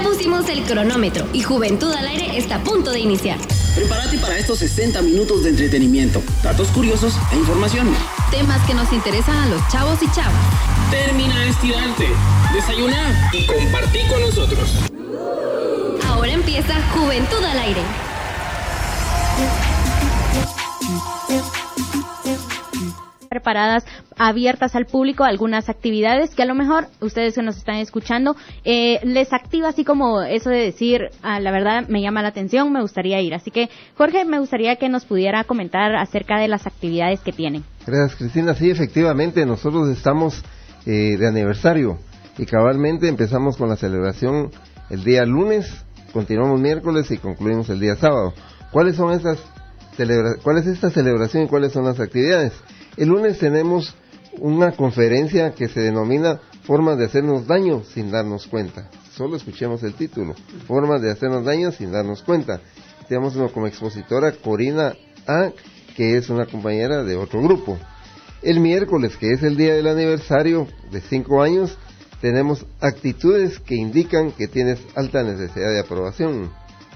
Ya pusimos el cronómetro y Juventud al Aire está a punto de iniciar. Prepárate para estos 60 minutos de entretenimiento, datos curiosos e información. Temas que nos interesan a los chavos y chavas. Termina de estirarte, desayunar y compartir con nosotros. Ahora empieza Juventud al Aire. preparadas, abiertas al público, algunas actividades que a lo mejor ustedes que nos están escuchando eh, les activa así como eso de decir, ah, la verdad me llama la atención, me gustaría ir. Así que Jorge, me gustaría que nos pudiera comentar acerca de las actividades que tienen. Gracias Cristina, sí, efectivamente, nosotros estamos eh, de aniversario y cabalmente empezamos con la celebración el día lunes, continuamos miércoles y concluimos el día sábado. ¿Cuáles son esas ¿Cuál es esta celebración y cuáles son las actividades? El lunes tenemos una conferencia que se denomina Formas de hacernos daño sin darnos cuenta. Solo escuchemos el título, Formas de hacernos daño sin darnos cuenta. Tenemos como expositora Corina A, que es una compañera de otro grupo. El miércoles, que es el día del aniversario de cinco años, tenemos actitudes que indican que tienes alta necesidad de aprobación.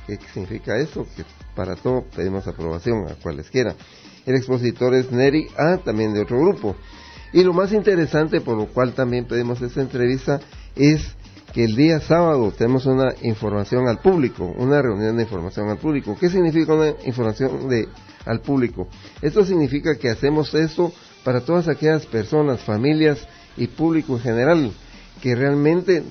¿Qué significa eso? Que para todo pedimos aprobación a cualesquiera. El expositor es Neri A, también de otro grupo. Y lo más interesante, por lo cual también pedimos esta entrevista, es que el día sábado tenemos una información al público, una reunión de información al público. ¿Qué significa una información de, al público? Esto significa que hacemos esto para todas aquellas personas, familias y público en general que realmente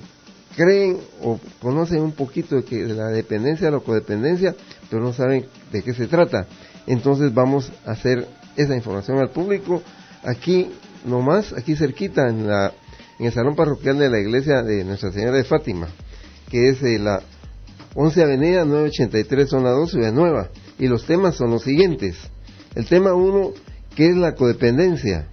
creen o conocen un poquito de, que, de la dependencia, la codependencia, pero no saben de qué se trata. Entonces vamos a hacer esa información al público aquí nomás, aquí cerquita en la en el salón parroquial de la iglesia de Nuestra Señora de Fátima, que es de la 11 Avenida 983 Zona 2 Ciudad Nueva. Y los temas son los siguientes. El tema 1, que es la codependencia.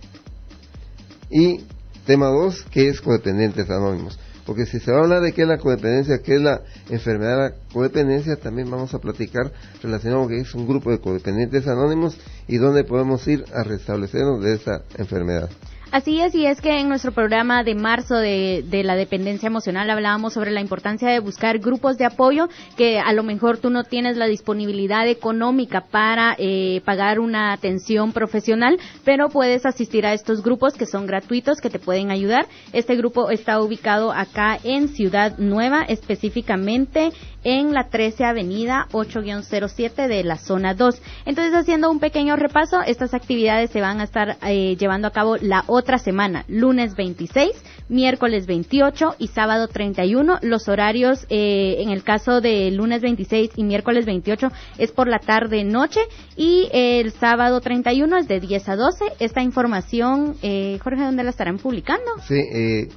Y tema 2, que es codependientes anónimos. Porque si se va a hablar de qué es la codependencia, qué es la enfermedad de la codependencia, también vamos a platicar relacionado con que es un grupo de codependientes anónimos y dónde podemos ir a restablecernos de esa enfermedad. Así es, y es que en nuestro programa de marzo de, la dependencia emocional hablábamos sobre la importancia de buscar grupos de apoyo que a lo mejor tú no tienes la disponibilidad económica para eh, pagar una atención profesional, pero puedes asistir a estos grupos que son gratuitos, que te pueden ayudar. Este grupo está ubicado acá en Ciudad Nueva, específicamente en la 13 Avenida 8-07 de la zona 2. Entonces, haciendo un pequeño repaso, estas actividades se van a estar eh, llevando a cabo la semana, lunes 26, miércoles 28 y sábado 31. Los horarios, eh, en el caso de lunes 26 y miércoles 28, es por la tarde-noche y el sábado 31 es de 10 a 12. Esta información, eh, Jorge, ¿dónde la estarán publicando? Sí, eh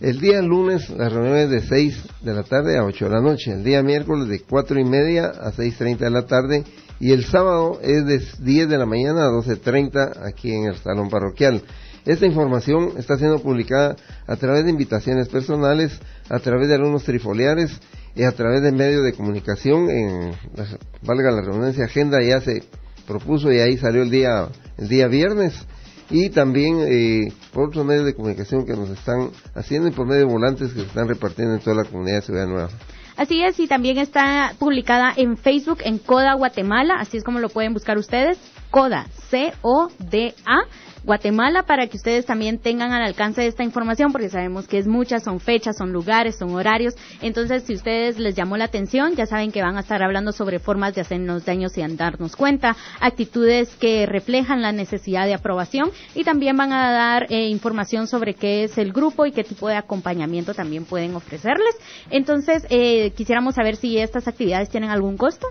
el día lunes la reunión es de 6 de la tarde a 8 de la noche. El día miércoles de 4 y media a 6.30 de la tarde. Y el sábado es de 10 de la mañana a 12.30 aquí en el salón parroquial. Esta información está siendo publicada a través de invitaciones personales, a través de alumnos trifoliares y a través de medios de comunicación. En, valga la redundancia, agenda ya se propuso y ahí salió el día, el día viernes y también eh, por otros medios de comunicación que nos están haciendo y por medio de volantes que se están repartiendo en toda la comunidad de Ciudad Nueva. Así es, y también está publicada en Facebook en Coda Guatemala, así es como lo pueden buscar ustedes, Coda, C-O-D-A. Guatemala para que ustedes también tengan al alcance esta información porque sabemos que es mucha, son fechas, son lugares, son horarios. Entonces, si ustedes les llamó la atención, ya saben que van a estar hablando sobre formas de hacernos daños y darnos cuenta, actitudes que reflejan la necesidad de aprobación y también van a dar eh, información sobre qué es el grupo y qué tipo de acompañamiento también pueden ofrecerles. Entonces, eh, quisiéramos saber si estas actividades tienen algún costo.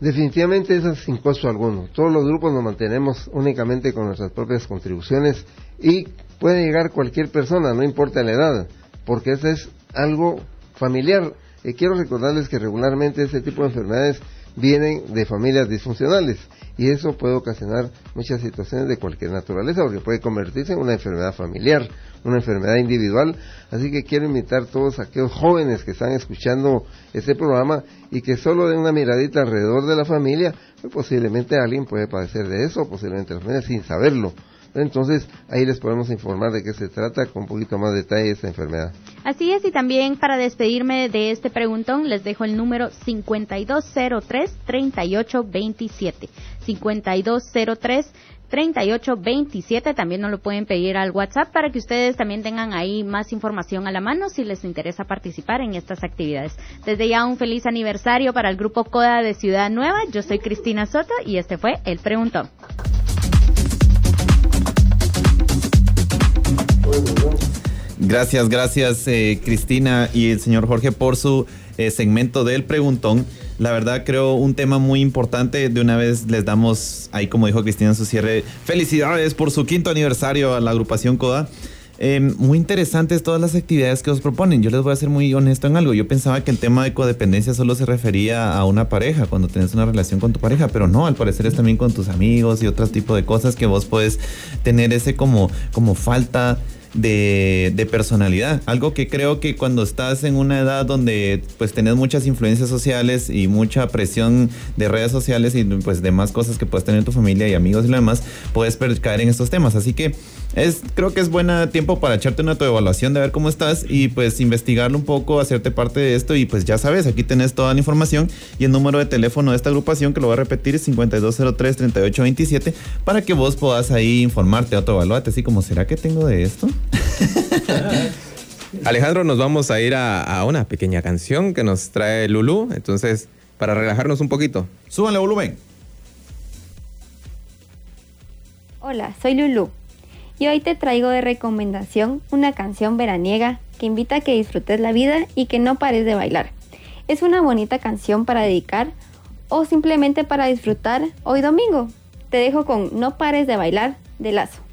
Definitivamente eso es sin costo alguno. Todos los grupos nos mantenemos únicamente con nuestras propias contribuciones y puede llegar cualquier persona, no importa la edad, porque eso es algo familiar. Y quiero recordarles que regularmente ese tipo de enfermedades vienen de familias disfuncionales y eso puede ocasionar muchas situaciones de cualquier naturaleza porque puede convertirse en una enfermedad familiar una enfermedad individual. Así que quiero invitar a todos aquellos jóvenes que están escuchando este programa y que solo den una miradita alrededor de la familia, pues posiblemente alguien puede padecer de eso, posiblemente la familia sin saberlo. Entonces, ahí les podemos informar de qué se trata con un poquito más de detalle esta enfermedad. Así es, y también para despedirme de este preguntón, les dejo el número 5203-3827. 5203 3827. También nos lo pueden pedir al WhatsApp para que ustedes también tengan ahí más información a la mano si les interesa participar en estas actividades. Desde ya un feliz aniversario para el grupo CODA de Ciudad Nueva. Yo soy Cristina Soto y este fue El Preguntón. Gracias, gracias eh, Cristina y el señor Jorge por su eh, segmento del preguntón. La verdad creo un tema muy importante. De una vez les damos, ahí como dijo Cristina en su cierre, felicidades por su quinto aniversario a la agrupación CODA. Em, muy interesantes todas las actividades que os proponen. Yo les voy a ser muy honesto en algo. Yo pensaba que el tema de codependencia solo se refería a una pareja, cuando tienes una relación con tu pareja, pero no, al parecer es también con tus amigos y otro tipo de cosas que vos puedes tener ese como, como falta de, personalidad. Algo que creo que cuando estás en una edad donde pues tenés muchas influencias sociales y mucha presión de redes sociales y pues demás cosas que puedes tener en tu familia y amigos y lo demás, puedes caer en estos temas. Así que es, creo que es buena tiempo para echarte una evaluación de ver cómo estás y pues investigarlo un poco, hacerte parte de esto y pues ya sabes, aquí tenés toda la información y el número de teléfono de esta agrupación que lo voy a repetir es 5203-3827 para que vos puedas ahí informarte, autoevaluarte, así como, ¿será que tengo de esto? Alejandro, nos vamos a ir a, una pequeña canción que nos trae Lulu. Entonces, para relajarnos un poquito. Súbanle volumen. Hola, soy Lulu. Y hoy te traigo de recomendación una canción veraniega que invita a que disfrutes la vida y que no pares de bailar. Es una bonita canción para dedicar o simplemente para disfrutar hoy domingo. Te dejo con No pares de bailar de Lazo.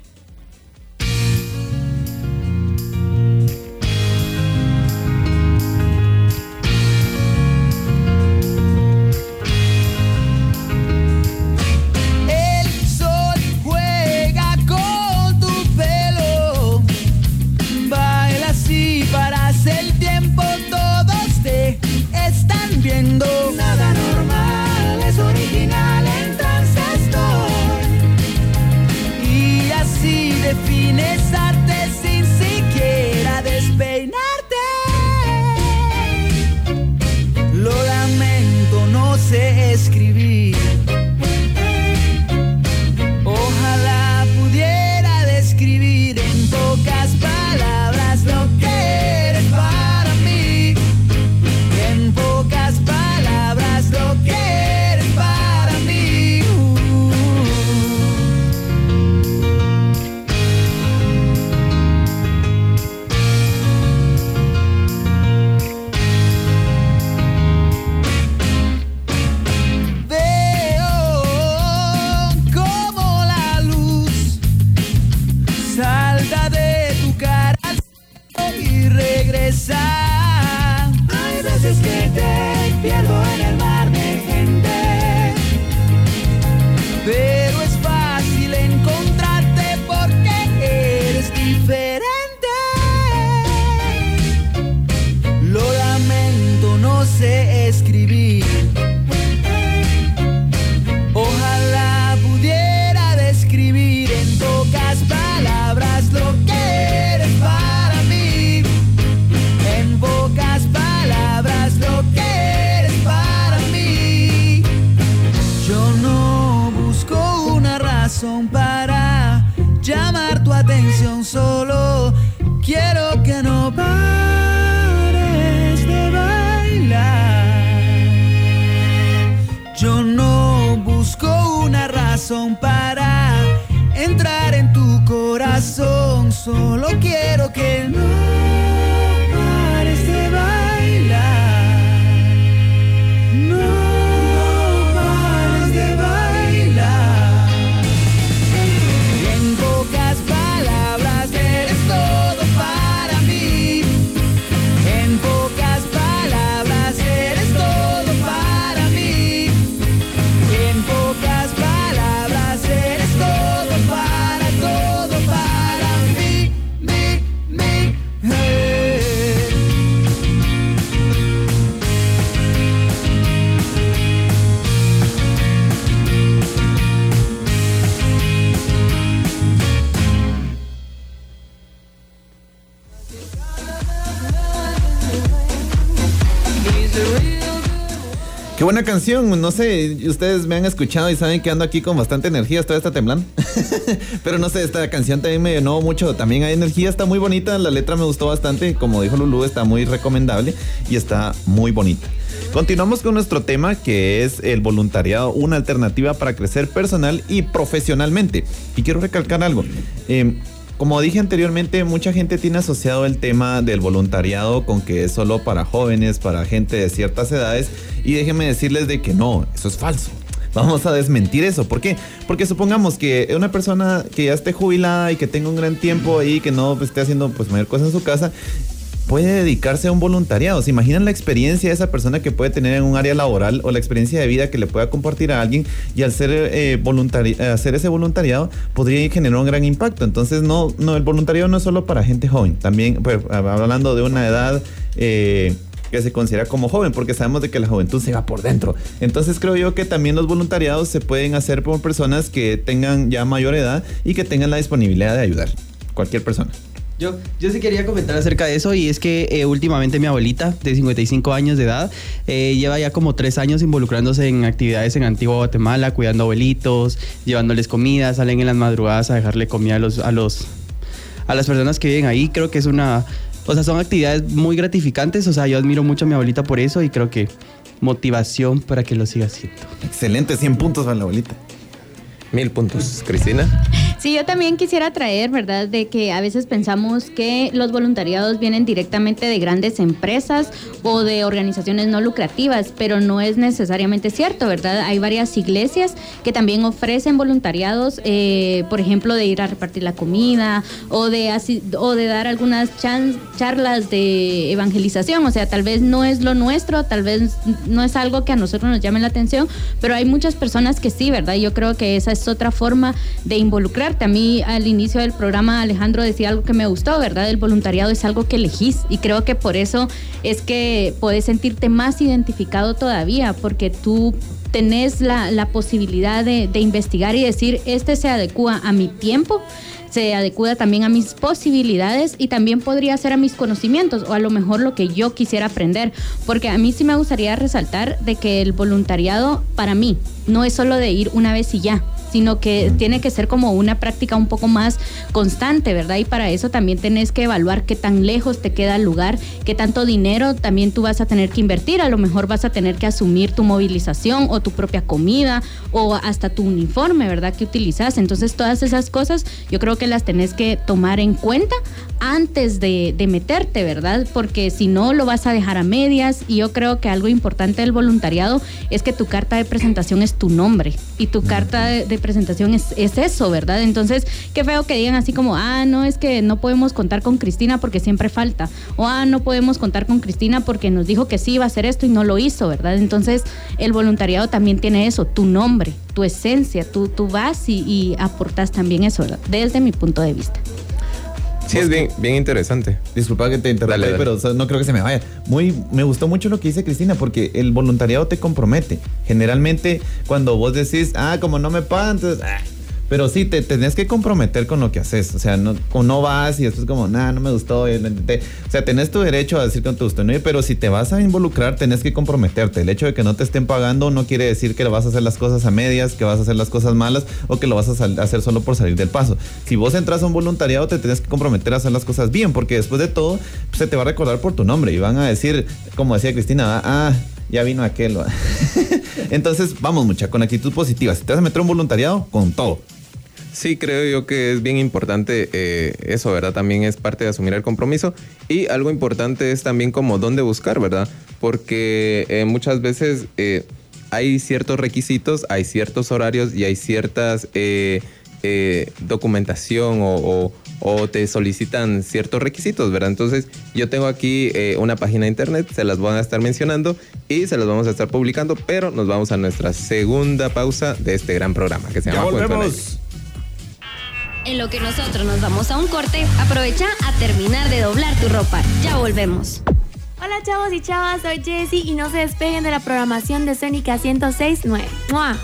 razón para llamar tu atención, solo quiero que no pares de bailar. Yo no busco una razón para entrar en tu corazón, solo quiero que no. Qué buena canción, no sé, ustedes me han escuchado y saben que ando aquí con bastante energía, todavía está temblando. Pero no sé, esta canción también me llenó mucho, también hay energía, está muy bonita, la letra me gustó bastante, como dijo Lulu, está muy recomendable y está muy bonita. Continuamos con nuestro tema que es el voluntariado, una alternativa para crecer personal y profesionalmente. Y quiero recalcar algo. Eh, como dije anteriormente, mucha gente tiene asociado el tema del voluntariado con que es solo para jóvenes, para gente de ciertas edades. Y déjenme decirles de que no, eso es falso. Vamos a desmentir eso. ¿Por qué? Porque supongamos que una persona que ya esté jubilada y que tenga un gran tiempo ahí, que no esté haciendo pues mayor cosa en su casa, puede dedicarse a un voluntariado. ¿Se imaginan la experiencia de esa persona que puede tener en un área laboral o la experiencia de vida que le pueda compartir a alguien y al ser eh, voluntari hacer ese voluntariado podría generar un gran impacto? Entonces, no, no, el voluntariado no es solo para gente joven, también pues, hablando de una edad... Eh, que se considera como joven, porque sabemos de que la juventud se va por dentro. Entonces creo yo que también los voluntariados se pueden hacer por personas que tengan ya mayor edad y que tengan la disponibilidad de ayudar. Cualquier persona. Yo, yo sí quería comentar acerca de eso y es que eh, últimamente mi abuelita de 55 años de edad eh, lleva ya como tres años involucrándose en actividades en Antigua Guatemala, cuidando abuelitos, llevándoles comida, salen en las madrugadas a dejarle comida a los, a los a las personas que viven ahí. Creo que es una, o sea, son actividades muy gratificantes. O sea, yo admiro mucho a mi abuelita por eso y creo que motivación para que lo siga haciendo. Excelente, 100 puntos para la abuelita. Mil puntos, Cristina. Sí, yo también quisiera traer, ¿verdad?, de que a veces pensamos que los voluntariados vienen directamente de grandes empresas o de organizaciones no lucrativas, pero no es necesariamente cierto, ¿verdad? Hay varias iglesias que también ofrecen voluntariados, eh, por ejemplo, de ir a repartir la comida o de, o de dar algunas charlas de evangelización, o sea, tal vez no es lo nuestro, tal vez no es algo que a nosotros nos llame la atención, pero hay muchas personas que sí, ¿verdad? Yo creo que esa es otra forma de A mí al inicio del programa Alejandro decía algo que me gustó, ¿verdad? El voluntariado es algo que elegís y creo que por eso es que puedes sentirte más identificado todavía, porque tú tenés la, la posibilidad de, de investigar y decir, este se adecua a mi tiempo se adecua también a mis posibilidades y también podría ser a mis conocimientos o a lo mejor lo que yo quisiera aprender. Porque a mí sí me gustaría resaltar de que el voluntariado para mí no es solo de ir una vez y ya sino que tiene que ser como una práctica un poco más constante, ¿verdad? Y para eso también tenés que evaluar qué tan lejos te queda el lugar, qué tanto dinero también tú vas a tener que invertir, a lo mejor vas a tener que asumir tu movilización o tu propia comida o hasta tu uniforme, ¿verdad? Que utilizas. Entonces todas esas cosas yo creo que las tenés que tomar en cuenta antes de, de meterte, ¿verdad? Porque si no lo vas a dejar a medias y yo creo que algo importante del voluntariado es que tu carta de presentación es tu nombre y tu carta de, de presentación es, es, eso, ¿verdad? Entonces, qué feo que digan así como, ah, no, es que no podemos contar con Cristina porque siempre falta. O, ah, no podemos contar con Cristina porque nos dijo que sí iba a hacer esto y no lo hizo, ¿verdad? Entonces, el voluntariado también tiene eso, tu nombre, tu esencia, tú, tú vas y, y aportas también eso, ¿verdad? Desde mi punto de vista. Sí, es bien, bien interesante. Disculpa que te interrumpa, pero o sea, no creo que se me vaya. Muy, me gustó mucho lo que dice Cristina, porque el voluntariado te compromete. Generalmente, cuando vos decís, ah, como no me pagan, entonces, ah. Pero sí, te tenés que comprometer con lo que haces. O sea, no, no vas y después como, nah, no me gustó. y lo intenté". O sea, tenés tu derecho a decir que no te gustó. ¿no? Pero si te vas a involucrar, tenés que comprometerte. El hecho de que no te estén pagando no quiere decir que vas a hacer las cosas a medias, que vas a hacer las cosas malas o que lo vas a hacer solo por salir del paso. Si vos entras a un voluntariado, te tenés que comprometer a hacer las cosas bien, porque después de todo, pues, se te va a recordar por tu nombre y van a decir, como decía Cristina, ah, ya vino aquel. ¿va?". Entonces, vamos, mucha, con actitud positiva. Si te vas a meter un voluntariado, con todo. Sí, creo yo que es bien importante eh, eso, ¿verdad? También es parte de asumir el compromiso. Y algo importante es también como dónde buscar, ¿verdad? Porque eh, muchas veces eh, hay ciertos requisitos, hay ciertos horarios y hay ciertas eh, eh, documentación o, o- o te solicitan ciertos requisitos, ¿verdad? Entonces yo tengo aquí eh, una página de internet, se las voy a estar mencionando y se las vamos a estar publicando, pero nos vamos a nuestra segunda pausa de este gran programa que se llama Cuento al Aire. En lo que nosotros nos vamos a un corte, aprovecha a terminar de doblar tu ropa. Ya volvemos. Hola chavos y chavas, soy Jessie y no se despeguen de la programación de Sónica 106.9. ¡Mua!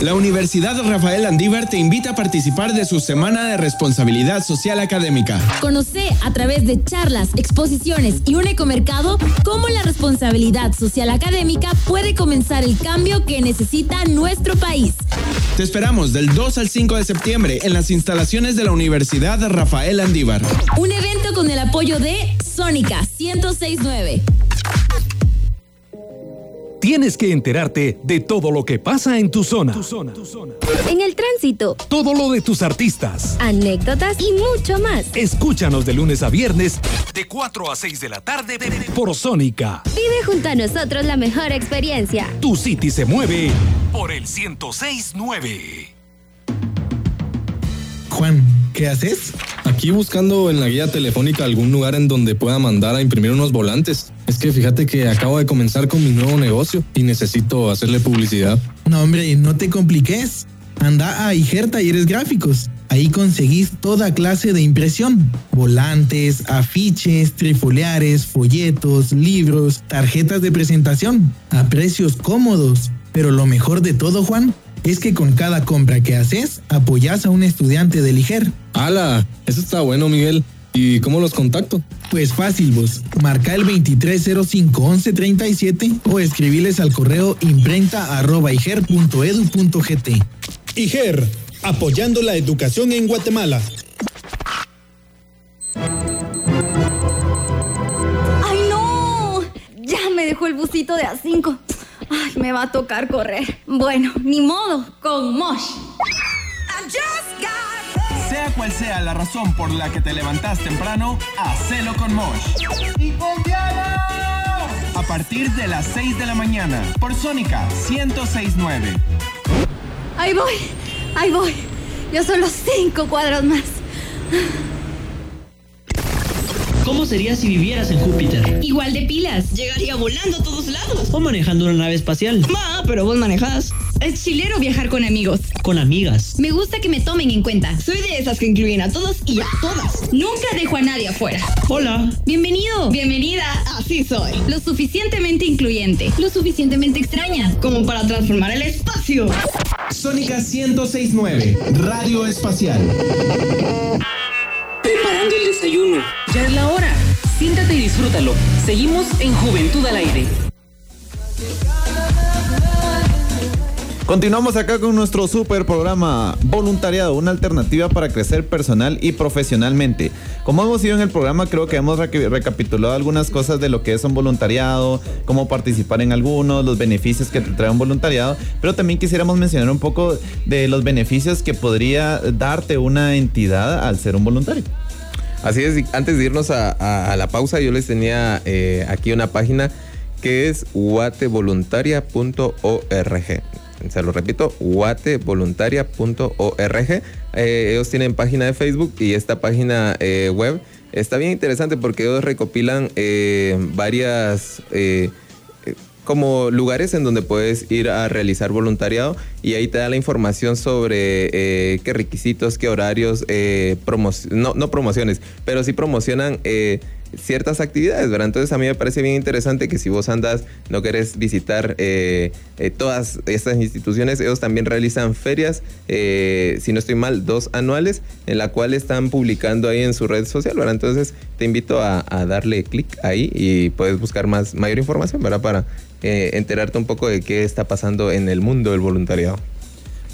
La Universidad Rafael Andívar te invita a participar de su Semana de Responsabilidad Social Académica. Conoce a través de charlas, exposiciones y un ecomercado cómo la responsabilidad social académica puede comenzar el cambio que necesita nuestro país. Te esperamos del 2 al 5 de septiembre en las instalaciones de la Universidad Rafael Andívar. Un evento con el apoyo de Sónica 1069. Tienes que enterarte de todo lo que pasa en tu zona. En el tránsito. Todo lo de tus artistas. Anécdotas y mucho más. Escúchanos de lunes a viernes de 4 a 6 de la tarde por Sónica. Vive junto a nosotros la mejor experiencia. Tu City se mueve por el 1069. Juan, ¿qué haces? Aquí buscando en la guía telefónica algún lugar en donde pueda mandar a imprimir unos volantes. Es que fíjate que acabo de comenzar con mi nuevo negocio y necesito hacerle publicidad. No, hombre, no te compliques. Anda a Iger Talleres Gráficos. Ahí conseguís toda clase de impresión. Volantes, afiches, trifoliares, folletos, libros, tarjetas de presentación. A precios cómodos. Pero lo mejor de todo, Juan, es que con cada compra que haces, apoyas a un estudiante del IGER. ¡Hala! Eso está bueno, Miguel. ¿Y cómo los contacto? Pues fácil, vos. Marca el 2305-1137 o escribiles al correo imprenta.iger.edu.gt. IGER, apoyando la educación en Guatemala. ¡Ay, no! Ya me dejó el busito de A5. Ay, me va a tocar correr. Bueno, ni modo, con Mosh. Cual sea la razón por la que te levantas temprano, hacelo con Mosh. ¡Y con A partir de las 6 de la mañana, por Sónica 1069. Ahí voy, ahí voy. Yo solo cinco cuadros más. ¿Cómo sería si vivieras en Júpiter? Igual de pilas. Llegaría volando a todos lados. O manejando una nave espacial. Ma, pero vos manejás. Es chilero viajar con amigos. Con amigas. Me gusta que me tomen en cuenta. Soy de esas que incluyen a todos y a todas. Nunca dejo a nadie afuera. Hola. Bienvenido. Bienvenida. Así soy. Lo suficientemente incluyente. Lo suficientemente extraña. Como para transformar el espacio. Sónica 1069, Radio Espacial. Preparando el desayuno. Ya es la hora. Siéntate y disfrútalo. Seguimos en Juventud al Aire. Continuamos acá con nuestro super programa Voluntariado, una alternativa para crecer personal y profesionalmente. Como hemos ido en el programa, creo que hemos reca- recapitulado algunas cosas de lo que es un voluntariado, cómo participar en algunos, los beneficios que te trae un voluntariado, pero también quisiéramos mencionar un poco de los beneficios que podría darte una entidad al ser un voluntario. Así es, antes de irnos a la pausa, yo les tenía eh, aquí una página que es guatevoluntaria.org. Se lo repito, guatevoluntaria.org. Eh, ellos tienen página de Facebook y esta página eh, web está bien interesante porque ellos recopilan eh, varias... eh, como lugares en donde puedes ir a realizar voluntariado y ahí te da la información sobre qué requisitos, qué horarios, eh, no, promociones, pero sí promocionan ciertas actividades, ¿verdad? Entonces a mí me parece bien interesante que si vos andas, no querés visitar eh, eh, todas estas instituciones, ellos también realizan ferias, eh, si no estoy mal, dos anuales, en la cual están publicando ahí en su red social, ¿verdad? Entonces te invito a, darle clic ahí y puedes buscar más, mayor información, ¿verdad? Para eh, enterarte un poco de qué está pasando en el mundo del voluntariado.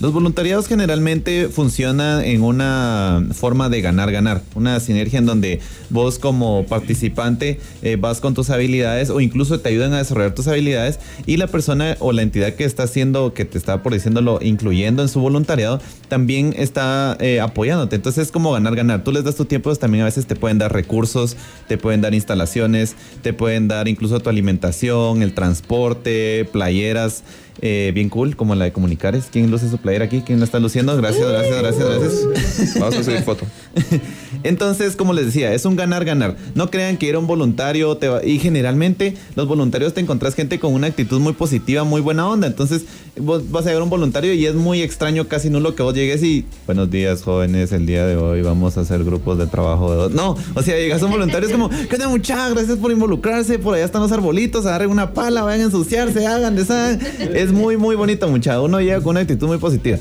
Los voluntariados generalmente funcionan en una forma de ganar-ganar, una sinergia en donde vos como participante eh, vas con tus habilidades o incluso te ayudan a desarrollar tus habilidades y la persona o la entidad que está haciendo, que te está por diciéndolo, incluyendo en su voluntariado, también está eh, apoyándote. Entonces es como ganar-ganar. Tú les das tu tiempo, ellos también a veces te pueden dar recursos, te pueden dar instalaciones, te pueden dar incluso tu alimentación, el transporte, playeras. Eh, bien cool, como la de Comunicares. ¿Quién luce su playera aquí? ¿Quién la está luciendo? Gracias, gracias, gracias, gracias. Vamos a subir foto. Entonces, como les decía, es un ganar-ganar. No crean que era un voluntario y generalmente los voluntarios te encontrás gente con una actitud muy positiva, muy buena onda. Entonces, vos vas a ver un voluntario y es muy extraño, casi nulo que vos llegues y buenos días, jóvenes, el día de hoy vamos a hacer grupos de trabajo. No, o sea, llegas a un voluntario es como, ¿qué onda, muchachas? Gracias por involucrarse. Por allá están los arbolitos, agarren una pala, vayan a ensuciarse, hagan, deshagan. Es muy, muy bonito, muchacho. Uno llega con una actitud muy positiva.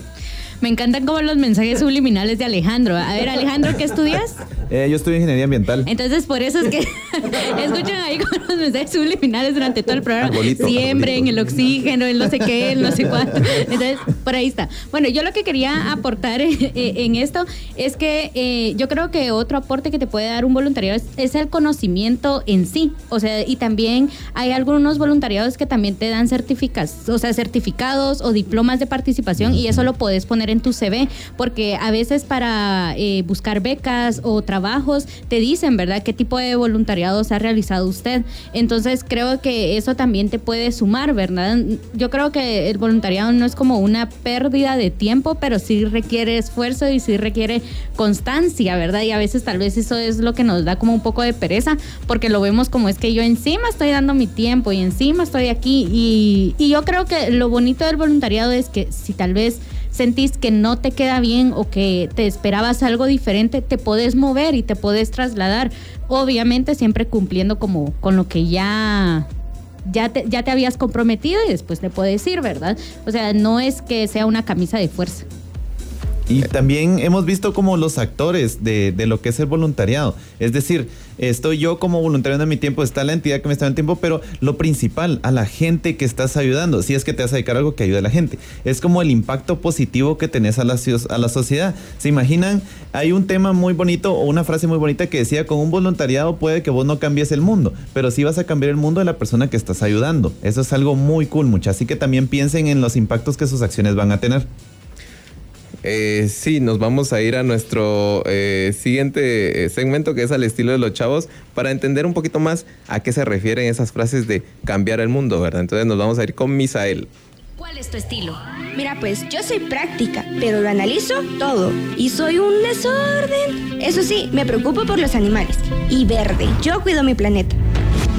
Me encantan como los mensajes subliminales de Alejandro. A ver, Alejandro, ¿qué estudias? Eh, yo estudio ingeniería ambiental. Entonces, por eso es que escuchan ahí con los mensajes subliminales durante todo el programa. Siempre en el oxígeno, en no sé qué, en no sé cuánto. Entonces, por ahí está. Bueno, yo lo que quería aportar eh, eh, en esto es que eh, yo creo que otro aporte que te puede dar un voluntariado es, es el conocimiento en sí. O sea, y también hay algunos voluntariados que también te dan certificados, o sea, certificados o diplomas de participación y eso lo puedes poner en tu CV porque a veces para eh, buscar becas o trabajos te dicen, ¿verdad?, qué tipo de voluntariados ha realizado usted. Entonces creo que eso también te puede sumar, ¿verdad? Yo creo que el voluntariado no es como una pérdida de tiempo, pero sí requiere esfuerzo y sí requiere constancia, ¿verdad? Y a veces tal vez eso es lo que nos da como un poco de pereza, porque lo vemos como es que yo encima estoy dando mi tiempo y encima estoy aquí. Y, y yo creo que lo bonito del voluntariado es que si tal vez sentís que no te queda bien o que te esperabas algo diferente, te podés mover y te podés trasladar. Obviamente siempre cumpliendo como con lo que ya ya te, ya te habías comprometido y después te puedes ir, ¿verdad? O sea, no es que sea una camisa de fuerza. Y también hemos visto como los actores de, de lo que es el voluntariado. Es decir, estoy yo como voluntario de mi tiempo, está la entidad que me está dando tiempo, pero lo principal, a la gente que estás ayudando, si es que te vas a dedicar a algo que ayude a la gente. Es como el impacto positivo que tenés a la, a la sociedad. ¿Se imaginan? Hay un tema muy bonito o una frase muy bonita que decía, con un voluntariado puede que vos no cambies el mundo, pero sí vas a cambiar el mundo de la persona que estás ayudando. Eso es algo muy cool, mucha. Así que también piensen en los impactos que sus acciones van a tener. Eh, sí, nos vamos a ir a nuestro eh, siguiente eh, segmento que es al estilo de los chavos para entender un poquito más a qué se refieren esas frases de cambiar el mundo, ¿verdad? Entonces nos vamos a ir con Misael. ¿Cuál es tu estilo? Mira, pues yo soy práctica, pero lo analizo todo. Y soy un desorden. Eso sí, me preocupo por los animales. Y verde, yo cuido mi planeta.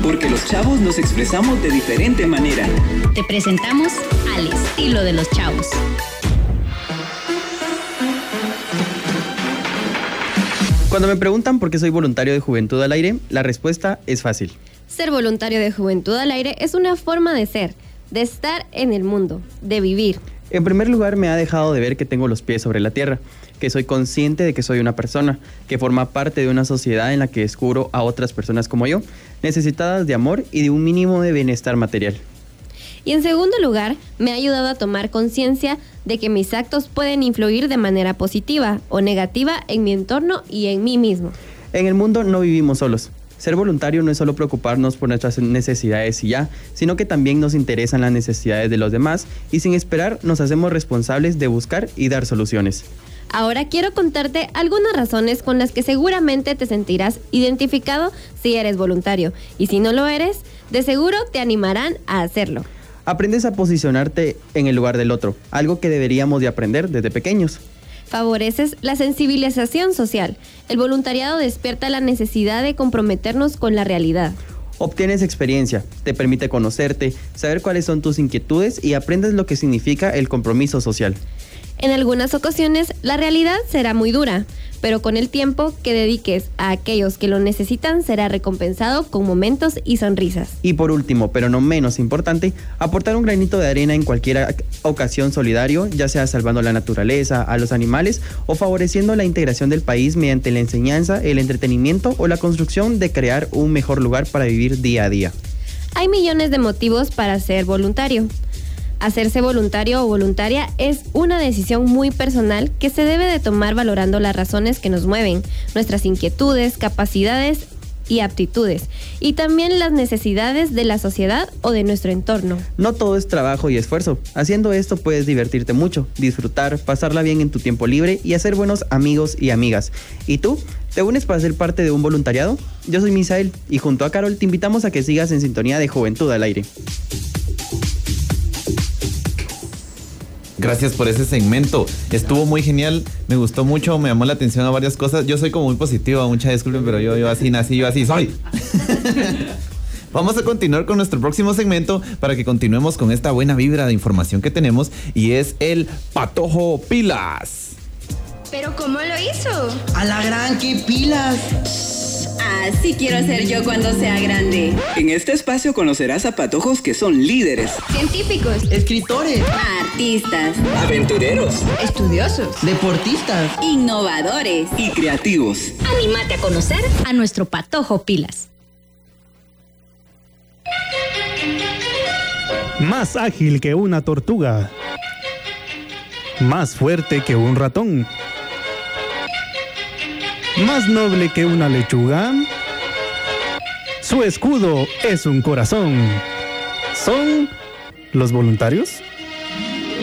Porque los chavos nos expresamos de diferente manera. Te presentamos al estilo de los chavos. Cuando me preguntan por qué soy voluntario de Juventud al Aire, la respuesta es fácil. Ser voluntario de Juventud al Aire es una forma de ser, de estar en el mundo, de vivir. En primer lugar, me ha dejado de ver que tengo los pies sobre la tierra, que soy consciente de que soy una persona, que forma parte de una sociedad en la que descubro a otras personas como yo, necesitadas de amor y de un mínimo de bienestar material. Y en segundo lugar, me ha ayudado a tomar conciencia de que mis actos pueden influir de manera positiva o negativa en mi entorno y en mí mismo. En el mundo no vivimos solos. Ser voluntario no es solo preocuparnos por nuestras necesidades y ya, sino que también nos interesan las necesidades de los demás y sin esperar nos hacemos responsables de buscar y dar soluciones. Ahora quiero contarte algunas razones con las que seguramente te sentirás identificado si eres voluntario y si no lo eres, de seguro te animarán a hacerlo. Aprendes a posicionarte en el lugar del otro, algo que deberíamos de aprender desde pequeños. Favoreces la sensibilización social. El voluntariado despierta la necesidad de comprometernos con la realidad. Obtienes experiencia, te permite conocerte, saber cuáles son tus inquietudes y aprendes lo que significa el compromiso social. En algunas ocasiones la realidad será muy dura, pero con el tiempo que dediques a aquellos que lo necesitan será recompensado con momentos y sonrisas. Y por último, pero no menos importante, aportar un granito de arena en cualquier ocasión solidario, ya sea salvando la naturaleza, a los animales o favoreciendo la integración del país mediante la enseñanza, el entretenimiento o la construcción de crear un mejor lugar para vivir día a día. Hay millones de motivos para ser voluntario. Hacerse voluntario o voluntaria es una decisión muy personal que se debe de tomar valorando las razones que nos mueven, nuestras inquietudes, capacidades y aptitudes, y también las necesidades de la sociedad o de nuestro entorno. No todo es trabajo y esfuerzo. Haciendo esto puedes divertirte mucho, disfrutar, pasarla bien en tu tiempo libre y hacer buenos amigos y amigas. ¿Y tú? ¿Te unes para ser parte de un voluntariado? Yo soy Misael y junto a Carol te invitamos a que sigas en sintonía de Juventud al Aire. Gracias por ese segmento. Estuvo muy genial, me gustó mucho, me llamó la atención a varias cosas. Yo soy como muy positivo, muchas disculpen, pero yo, yo así nací, yo así soy. Vamos a continuar con nuestro próximo segmento para que continuemos con esta buena vibra de información que tenemos y es el Patojo Pilas. ¿Pero cómo lo hizo? A la gran, qué pilas. Así quiero ser yo cuando sea grande. En este espacio conocerás a patojos que son líderes, Científicos, Escritores, Artistas, aventureros estudiosos, deportistas. innovadores. y creativos. Anímate a conocer a nuestro patojo pilas. Más ágil que una tortuga. Más fuerte que un ratón. Más noble que una lechuga. Su escudo es un corazón. ¿Son los voluntarios?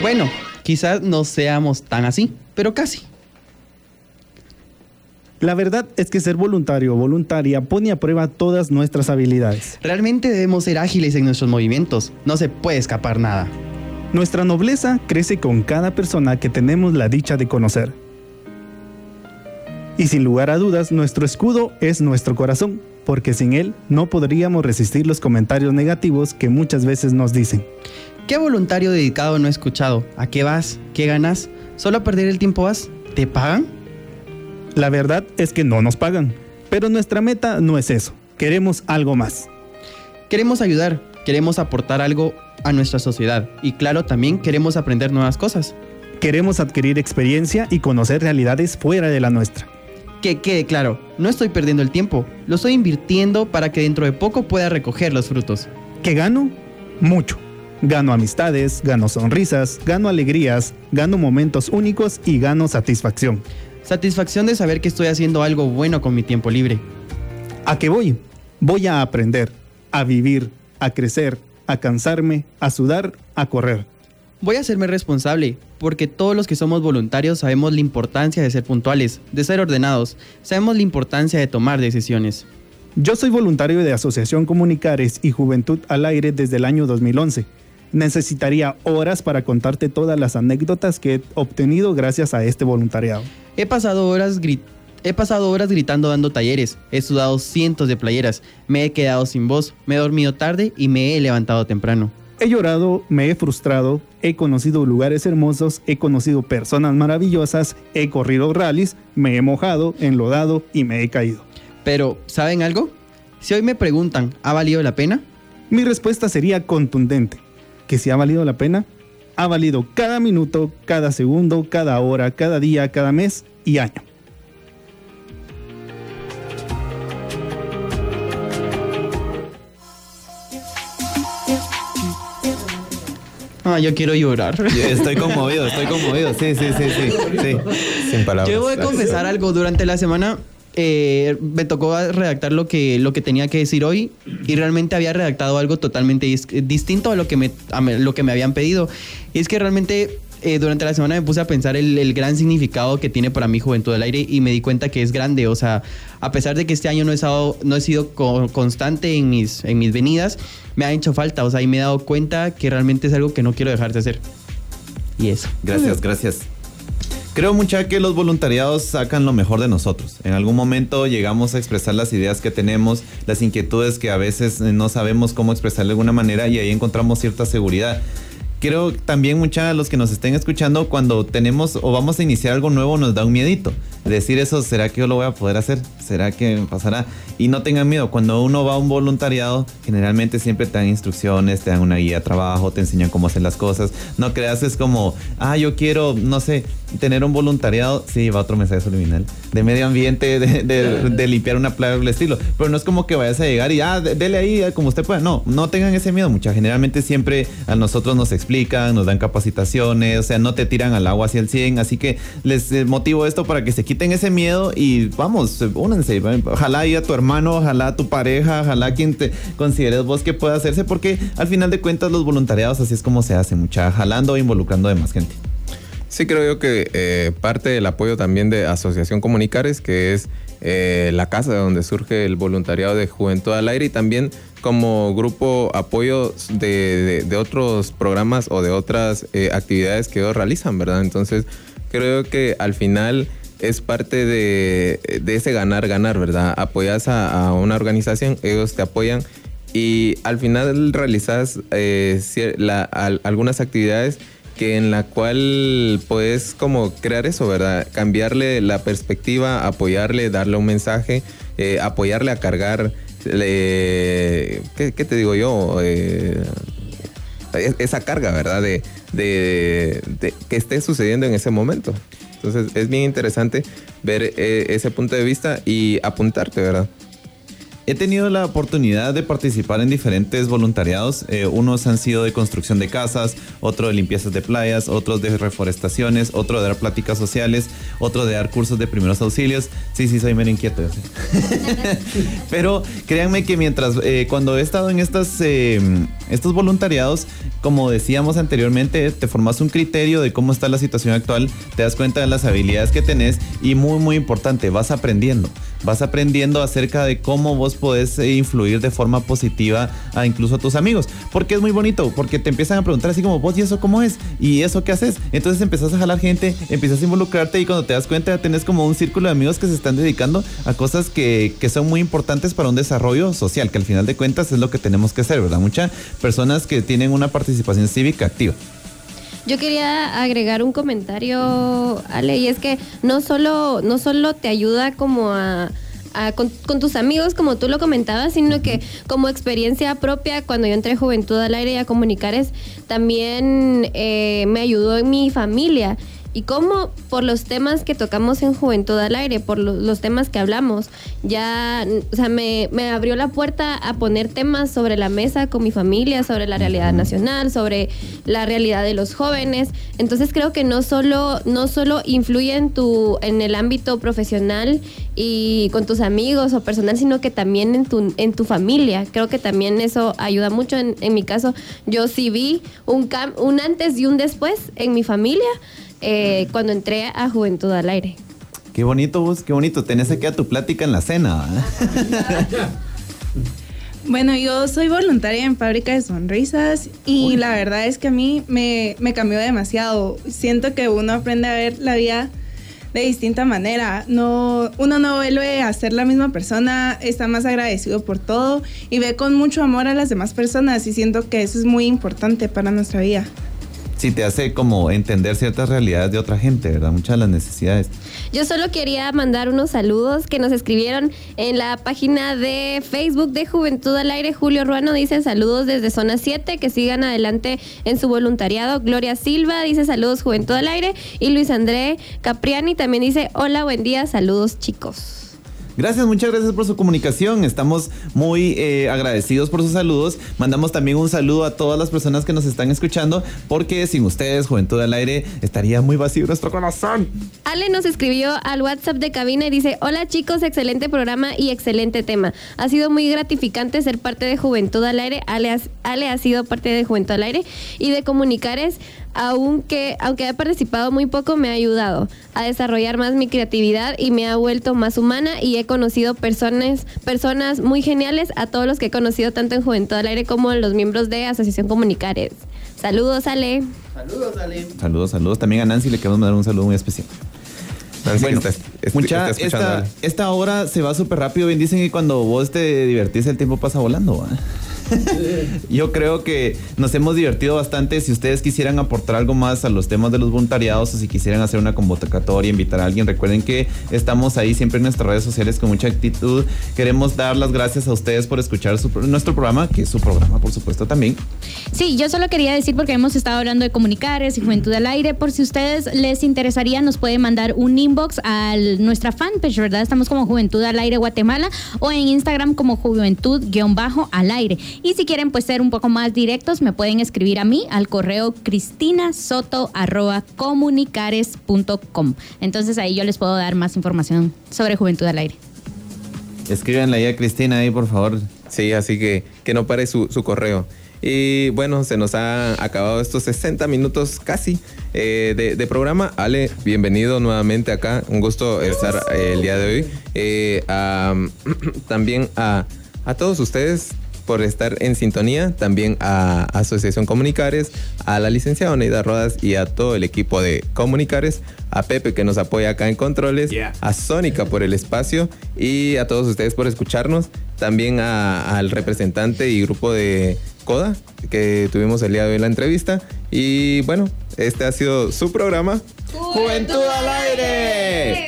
Bueno, quizás no seamos tan así, pero casi. La verdad es que ser voluntario o voluntaria pone a prueba todas nuestras habilidades. Realmente debemos ser ágiles en nuestros movimientos. No se puede escapar nada. Nuestra nobleza crece con cada persona que tenemos la dicha de conocer. Y sin lugar a dudas, nuestro escudo es nuestro corazón, porque sin él no podríamos resistir los comentarios negativos que muchas veces nos dicen. ¿Qué voluntario dedicado no he escuchado? ¿A qué vas? ¿Qué ganas? ¿Solo a perder el tiempo vas? ¿Te pagan? La verdad es que no nos pagan, pero nuestra meta no es eso. Queremos algo más. Queremos ayudar, queremos aportar algo a nuestra sociedad y claro, también queremos aprender nuevas cosas. Queremos adquirir experiencia y conocer realidades fuera de la nuestra. Que quede claro, no estoy perdiendo el tiempo, lo estoy invirtiendo para que dentro de poco pueda recoger los frutos. ¿Qué gano? Mucho. Gano amistades, gano sonrisas, gano alegrías, gano momentos únicos y gano satisfacción. Satisfacción de saber que estoy haciendo algo bueno con mi tiempo libre. ¿A qué voy? Voy a aprender, a vivir, a crecer, a cansarme, a sudar, a correr. Voy a hacerme responsable, porque todos los que somos voluntarios sabemos la importancia de ser puntuales, de ser ordenados, sabemos la importancia de tomar decisiones. Yo soy voluntario de Asociación Comunicares y Juventud al Aire desde el año 2011. Necesitaría horas para contarte todas las anécdotas que he obtenido gracias a este voluntariado. He pasado horas gri- He pasado horas gritando dando talleres, he sudado cientos de playeras, me he quedado sin voz, me he dormido tarde y me he levantado temprano. He llorado, me he frustrado, he conocido lugares hermosos, he conocido personas maravillosas, he corrido rallies, me he mojado, enlodado y me he caído. Pero, ¿saben algo? Si hoy me preguntan, ¿ha valido la pena? Mi respuesta sería contundente, que si ha valido la pena, ha valido cada minuto, cada segundo, cada hora, cada día, cada mes y año. Ah, yo quiero llorar. Estoy conmovido, estoy conmovido. Sí, sí, sí, sí. sí. Sin palabras. Yo voy a confesar algo. Durante la semana eh, me tocó redactar lo que, lo que tenía que decir hoy y realmente había redactado algo totalmente dis- distinto a lo que me, a me- lo que me habían pedido. Y es que realmente eh, durante la semana me puse a pensar el, el gran significado que tiene para mí Juventud del Aire y me di cuenta que es grande. O sea, a pesar de que este año no he, estado, no he sido co- constante en mis, en mis venidas, me ha hecho falta. O sea, y me he dado cuenta que realmente es algo que no quiero dejar de hacer. Y eso. Gracias, gracias. Creo mucha que los voluntariados sacan lo mejor de nosotros. En algún momento llegamos a expresar las ideas que tenemos, las inquietudes que a veces no sabemos cómo expresar de alguna manera y ahí encontramos cierta seguridad. Creo también mucha los que nos estén escuchando cuando tenemos o vamos a iniciar algo nuevo nos da un miedito. Decir eso, ¿será que yo lo voy a poder hacer? ¿Será que me pasará? Y no tengan miedo, cuando uno va a un voluntariado, generalmente siempre te dan instrucciones, te dan una guía de trabajo, te enseñan cómo hacer las cosas. No creas es como, ah, yo quiero, no sé, tener un voluntariado, sí, va otro mensaje subliminal, de medio ambiente, de, de- de limpiar una playa del estilo. Pero no es como que vayas a llegar y, ah, de- dele ahí como usted pueda. No, no tengan ese miedo, mucha. Generalmente siempre a nosotros nos explican, nos dan capacitaciones, o sea, no te tiran al agua hacia el 100. Así que les eh, motivo esto para que se quiten ese miedo y vamos, eh, únanse. Ojalá y a tu hermano, ojalá a tu pareja, ojalá quien te consideres vos que pueda hacerse, porque al final de cuentas los voluntariados así es como se hace, mucha, jalando e involucrando a demás gente. Sí, creo yo que eh, parte del apoyo también de Asociación Comunicares, que es eh, la casa de donde surge el voluntariado de Juventud al Aire y también como grupo apoyo de, otros programas o de otras eh, actividades que ellos realizan, ¿verdad? Entonces creo que al final es parte de, de ese ganar-ganar, ¿verdad? Apoyas a, una organización, ellos te apoyan y al final realizas eh, algunas actividades que en la cual puedes como crear eso, ¿verdad? Cambiarle la perspectiva, apoyarle, darle un mensaje, eh, apoyarle a cargar, eh, ¿qué, te digo yo? Eh, es- esa carga, ¿verdad? De, de- de que esté sucediendo en ese momento. Entonces es bien interesante ver eh, ese punto de vista y apuntarte, ¿verdad? He tenido la oportunidad de participar en diferentes voluntariados. Eh, unos han sido de construcción de casas, otro de limpiezas de playas, otros de reforestaciones, otro de dar pláticas sociales, otro de dar cursos de primeros auxilios. Sí, sí, soy medio inquieto. Pero créanme que mientras, eh, cuando he estado en estas, eh, estos voluntariados, como decíamos anteriormente, te formas un criterio de cómo está la situación actual, te das cuenta de las habilidades que tenés y muy, muy importante, vas aprendiendo. Vas aprendiendo acerca de cómo vos podés eh, influir de forma positiva a incluso a tus amigos. Porque es muy bonito, porque te empiezan a preguntar así como, vos y eso cómo es, y eso qué haces. Entonces empezás a jalar gente, empiezas a involucrarte y cuando te das cuenta tenés como un círculo de amigos que se están dedicando a cosas que, que son muy importantes para un desarrollo social, que al final de cuentas es lo que tenemos que hacer, ¿verdad? Muchas personas que tienen una participación cívica activa. Yo quería agregar un comentario, Ale, y es que no solo, no solo te ayuda como a, a- con, con tus amigos, como tú lo comentabas, sino que como experiencia propia, cuando yo entré Juventud al Aire y a Comunicares, también eh, me ayudó en mi familia. Y cómo por los temas que tocamos en Juventud al Aire, por lo- los temas que hablamos, ya, o sea, me, me abrió la puerta a poner temas sobre la mesa con mi familia, sobre la realidad nacional, sobre la realidad de los jóvenes. Entonces creo que no solo, no solo influye en tu, en el ámbito profesional y con tus amigos o personal, sino que también en tu, en tu familia. Creo que también eso ayuda mucho. En, en mi caso, yo sí vi un, cam- un antes y un después en mi familia eh, cuando entré a Juventud al Aire. Qué bonito vos, qué bonito. Tenés aquí a tu plática en la cena. ¿verdad? Bueno, yo soy voluntaria en Fábrica de Sonrisas y la verdad es que a mí me, me cambió demasiado. Siento que uno aprende a ver la vida de distinta manera. No, uno no vuelve a ser la misma persona, está más agradecido por todo y ve con mucho amor a las demás personas y siento que eso es muy importante para nuestra vida. Sí, te hace como entender ciertas realidades de otra gente, ¿verdad? Muchas de las necesidades. Yo solo quería mandar unos saludos que nos escribieron en la página de Facebook de Juventud al Aire. Julio Ruano dice saludos desde Zona 7, que sigan adelante en su voluntariado. Gloria Silva dice saludos Juventud al Aire. Y Luis André Capriani también dice hola, buen día, saludos chicos. Gracias, muchas gracias por su comunicación. Estamos muy eh, agradecidos por sus saludos. Mandamos también un saludo a todas las personas que nos están escuchando, porque sin ustedes, Juventud al Aire, estaría muy vacío nuestro corazón. Ale nos escribió al WhatsApp de cabina y dice, hola chicos, excelente programa y excelente tema. Ha sido muy gratificante ser parte de Juventud al Aire. Ale, Ale ha sido parte de Juventud al Aire y de Comunicares, aunque, aunque he participado muy poco, me ha ayudado a desarrollar más mi creatividad y me ha vuelto más humana y he conocido personas, personas muy geniales a todos los que he conocido tanto en Juventud al Aire como los miembros de Asociación Comunicares. Saludos, Ale. Saludos, Ale. Saludos, saludos. También a Nancy le queremos mandar un saludo muy especial. bueno, mucha, está esta, esta hora se va súper rápido. Bien dicen que cuando vos te divertís el tiempo pasa volando. Yo creo que nos hemos divertido bastante. Si ustedes quisieran aportar algo más a los temas de los voluntariados o si quisieran hacer una convocatoria, invitar a alguien, recuerden que estamos ahí siempre en nuestras redes sociales con mucha actitud. Queremos dar las gracias a ustedes por escuchar nuestro programa, que es su programa, por supuesto, también. Sí, yo solo quería decir porque hemos estado hablando de comunicares y juventud al aire, por si ustedes les interesaría, nos pueden mandar un inbox a nuestra fanpage, ¿verdad? Estamos como Juventud al Aire Guatemala o en Instagram como Juventud-al aire. Y si quieren pues ser un poco más directos, me pueden escribir a mí al correo cristinasoto@comunicares.com. Entonces ahí yo les puedo dar más información sobre Juventud al Aire. Escríbanle ahí a Cristina ahí, por favor. Sí, así que que no pare su, su correo. Y bueno, se nos han acabado estos 60 minutos casi eh, de, de programa. Ale, bienvenido nuevamente acá. Un gusto estar eh, el día de hoy. Eh, am, también a, a todos ustedes por estar en sintonía, también a Asociación Comunicares, a la licenciada Oneida Rodas y a todo el equipo de Comunicares, a Pepe que nos apoya acá en Controles, a Sónica por el espacio y a todos ustedes por escucharnos, también a- al representante y grupo de Coda que tuvimos el día de hoy en la entrevista y bueno, este ha sido su programa. Juventud al aire.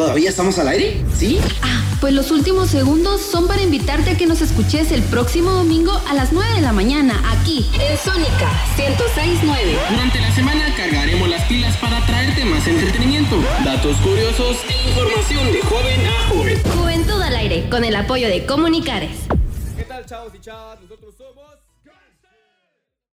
¿Todavía estamos al aire? ¿Sí? Ah, pues los últimos segundos son para invitarte a que nos escuches el próximo domingo a las 9 de la mañana, aquí, en Sónica 1069. Durante la semana cargaremos las pilas para traerte más entretenimiento, datos curiosos e información de joven a joven. Juventud al aire, con el apoyo de Comunicares. ¿Qué tal, chavos y chavas? Nosotros.